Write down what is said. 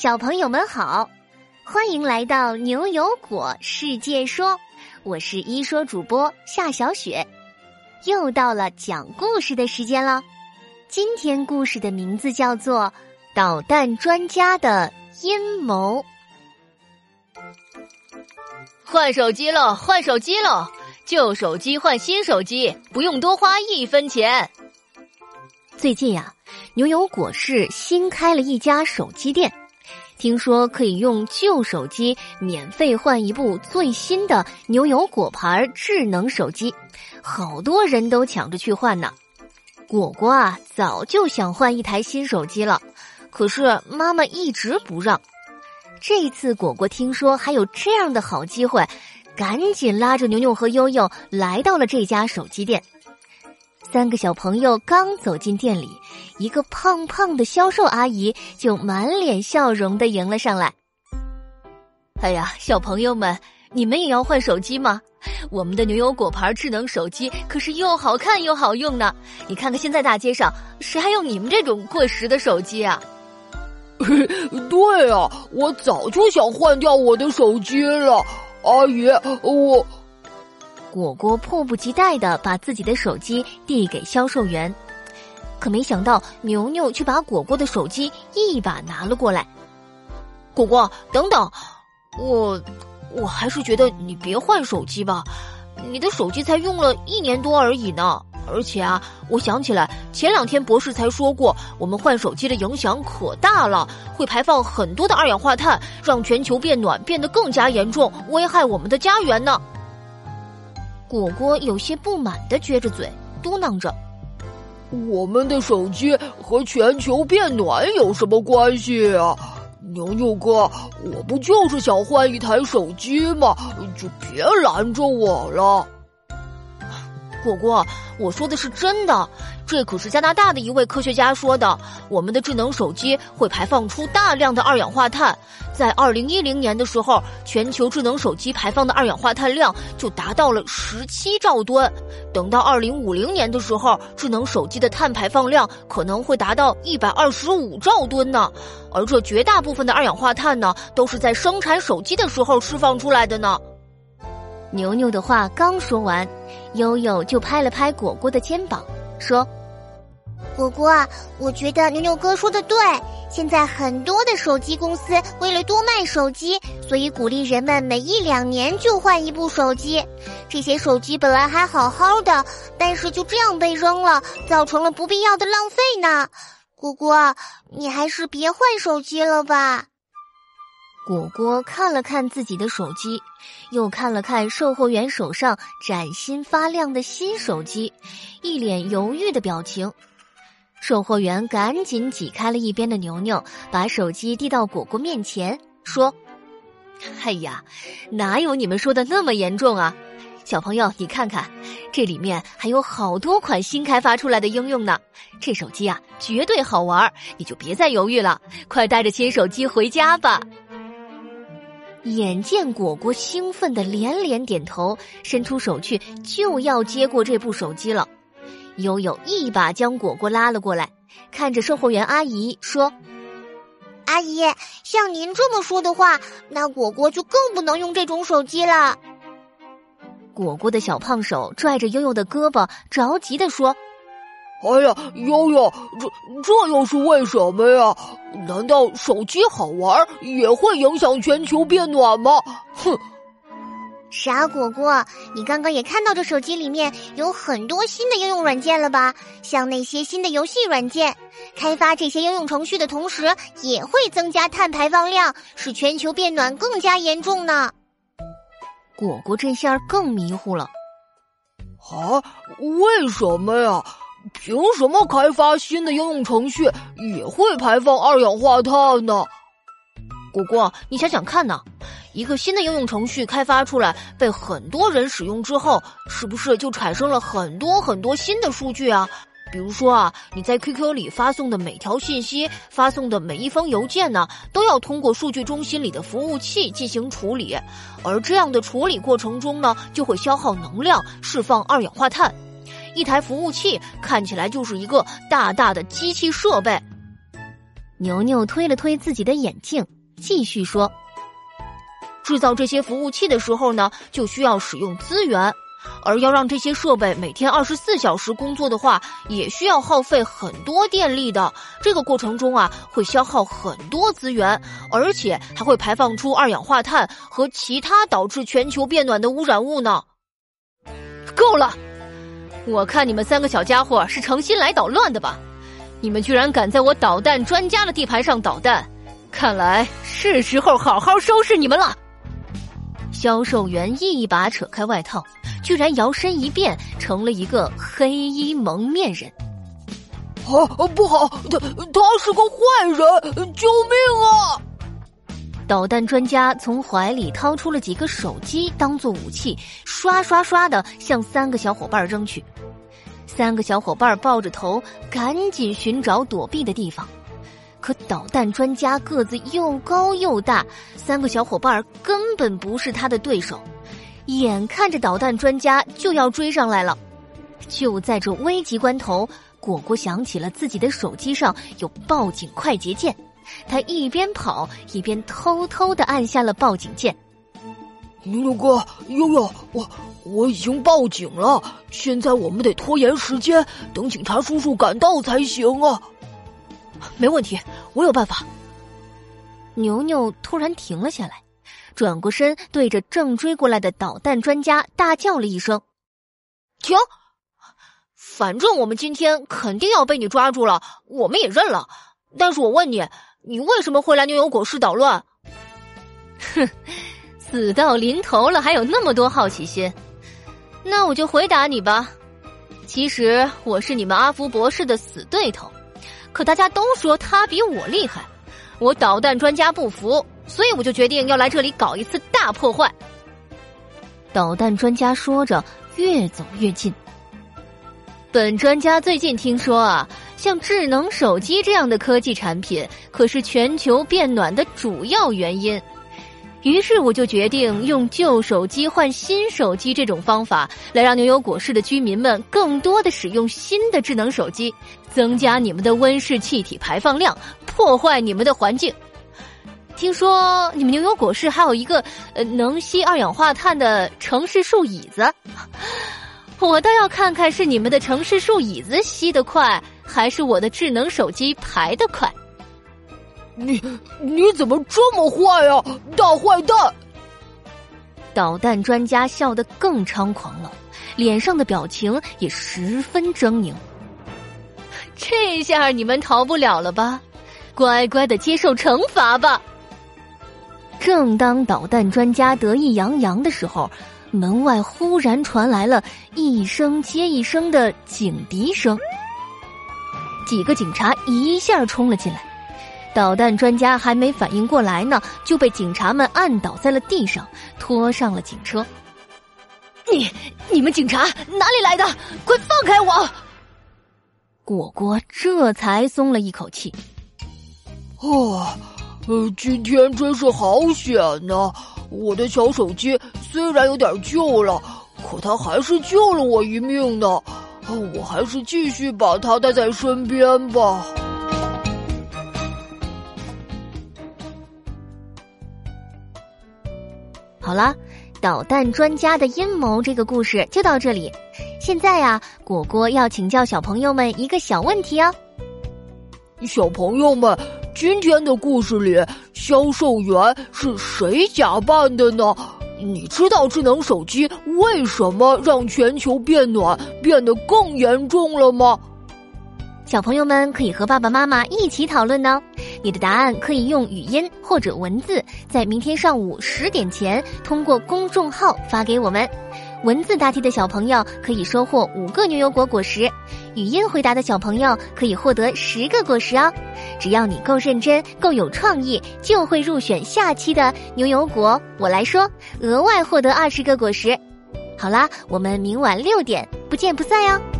小朋友们好，欢迎来到牛油果世界说，我是一说主播夏小雪，又到了讲故事的时间了。今天故事的名字叫做《导弹专家的阴谋》。换手机了，换手机了，旧手机换新手机，不用多花一分钱。最近呀，牛油果市新开了一家手机店。听说可以用旧手机免费换一部最新的牛油果牌智能手机，好多人都抢着去换呢。果果啊，早就想换一台新手机了，可是妈妈一直不让。这次果果听说还有这样的好机会，赶紧拉着牛牛和悠悠来到了这家手机店。三个小朋友刚走进店里，一个胖胖的销售阿姨就满脸笑容的迎了上来。哎呀，小朋友们，你们也要换手机吗？我们的牛油果牌智能手机可是又好看又好用呢。你看看现在大街上谁还用你们这种过时的手机啊？对啊，我早就想换掉我的手机了，阿姨，我。果果迫不及待的把自己的手机递给销售员，可没想到牛牛却把果果的手机一把拿了过来。果果，等等，我我还是觉得你别换手机吧，你的手机才用了一年多而已呢。而且啊，我想起来前两天博士才说过，我们换手机的影响可大了，会排放很多的二氧化碳，让全球变暖变得更加严重，危害我们的家园呢。果果有些不满的撅着嘴，嘟囔着：“我们的手机和全球变暖有什么关系啊？牛牛哥，我不就是想换一台手机吗？就别拦着我了。”果果，我说的是真的。这可是加拿大的一位科学家说的。我们的智能手机会排放出大量的二氧化碳，在二零一零年的时候，全球智能手机排放的二氧化碳量就达到了十七兆吨。等到二零五零年的时候，智能手机的碳排放量可能会达到一百二十五兆吨呢。而这绝大部分的二氧化碳呢，都是在生产手机的时候释放出来的呢。牛牛的话刚说完，悠悠就拍了拍果果的肩膀，说。果果，我觉得牛牛哥说的对。现在很多的手机公司为了多卖手机，所以鼓励人们每一两年就换一部手机。这些手机本来还好好的，但是就这样被扔了，造成了不必要的浪费呢。果果，你还是别换手机了吧。果果看了看自己的手机，又看了看售货员手上崭新发亮的新手机，一脸犹豫的表情。售货员赶紧挤开了一边的牛牛，把手机递到果果面前，说：“哎呀，哪有你们说的那么严重啊？小朋友，你看看，这里面还有好多款新开发出来的应用呢。这手机啊，绝对好玩，你就别再犹豫了，快带着新手机回家吧。”眼见果果兴奋的连连点头，伸出手去就要接过这部手机了。悠悠一把将果果拉了过来，看着售货员阿姨说：“阿姨，像您这么说的话，那果果就更不能用这种手机了。”果果的小胖手拽着悠悠的胳膊，着急的说：“哎呀，悠悠，这这又是为什么呀？难道手机好玩也会影响全球变暖吗？”哼。傻果果，你刚刚也看到这手机里面有很多新的应用软件了吧？像那些新的游戏软件，开发这些应用程序的同时，也会增加碳排放量，使全球变暖更加严重呢。果果这下更迷糊了。啊？为什么呀？凭什么开发新的应用程序也会排放二氧化碳呢？果果，你想想看呢？一个新的应用程序开发出来，被很多人使用之后，是不是就产生了很多很多新的数据啊？比如说啊，你在 QQ 里发送的每条信息、发送的每一封邮件呢，都要通过数据中心里的服务器进行处理，而这样的处理过程中呢，就会消耗能量，释放二氧化碳。一台服务器看起来就是一个大大的机器设备。牛牛推了推自己的眼镜，继续说：“制造这些服务器的时候呢，就需要使用资源。”而要让这些设备每天二十四小时工作的话，也需要耗费很多电力的。这个过程中啊，会消耗很多资源，而且还会排放出二氧化碳和其他导致全球变暖的污染物呢。够了！我看你们三个小家伙是诚心来捣乱的吧？你们居然敢在我导弹专家的地盘上捣蛋，看来是时候好好收拾你们了。销售员一把扯开外套。居然摇身一变成了一个黑衣蒙面人！啊，不好，他他是个坏人！救命啊！导弹专家从怀里掏出了几个手机当做武器，刷刷刷的向三个小伙伴扔去。三个小伙伴抱着头，赶紧寻找躲避的地方。可导弹专家个子又高又大，三个小伙伴根本不是他的对手。眼看着导弹专家就要追上来了，就在这危急关头，果果想起了自己的手机上有报警快捷键，他一边跑一边偷偷的按下了报警键。牛牛哥，悠悠，我我已经报警了，现在我们得拖延时间，等警察叔叔赶到才行啊。没问题，我有办法。牛牛突然停了下来。转过身，对着正追过来的导弹专家大叫了一声：“停！反正我们今天肯定要被你抓住了，我们也认了。但是我问你，你为什么会来牛油果市捣乱？”哼，死到临头了，还有那么多好奇心？那我就回答你吧。其实我是你们阿福博士的死对头，可大家都说他比我厉害，我导弹专家不服。所以我就决定要来这里搞一次大破坏。导弹专家说着，越走越近。本专家最近听说啊，像智能手机这样的科技产品，可是全球变暖的主要原因。于是我就决定用旧手机换新手机这种方法，来让牛油果市的居民们更多的使用新的智能手机，增加你们的温室气体排放量，破坏你们的环境。听说你们牛油果市还有一个呃能吸二氧化碳的城市树椅子，我倒要看看是你们的城市树椅子吸得快，还是我的智能手机排得快。你你怎么这么坏呀，大坏蛋！导弹专家笑得更猖狂了，脸上的表情也十分狰狞。这下你们逃不了了吧？乖乖的接受惩罚吧！正当导弹专家得意洋洋的时候，门外忽然传来了一声接一声的警笛声。几个警察一下冲了进来，导弹专家还没反应过来呢，就被警察们按倒在了地上，拖上了警车。你、你们警察哪里来的？快放开我！果果这才松了一口气。哦。呃，今天真是好险呐！我的小手机虽然有点旧了，可它还是救了我一命呢。我还是继续把它带在身边吧。好了，导弹专家的阴谋这个故事就到这里。现在呀，果果要请教小朋友们一个小问题哦。小朋友们。今天的故事里，销售员是谁假扮的呢？你知道智能手机为什么让全球变暖变得更严重了吗？小朋友们可以和爸爸妈妈一起讨论呢。你的答案可以用语音或者文字，在明天上午十点前通过公众号发给我们。文字答题的小朋友可以收获五个牛油果果实，语音回答的小朋友可以获得十个果实哦。只要你够认真、够有创意，就会入选下期的牛油果。我来说，额外获得二十个果实。好啦，我们明晚六点不见不散哟。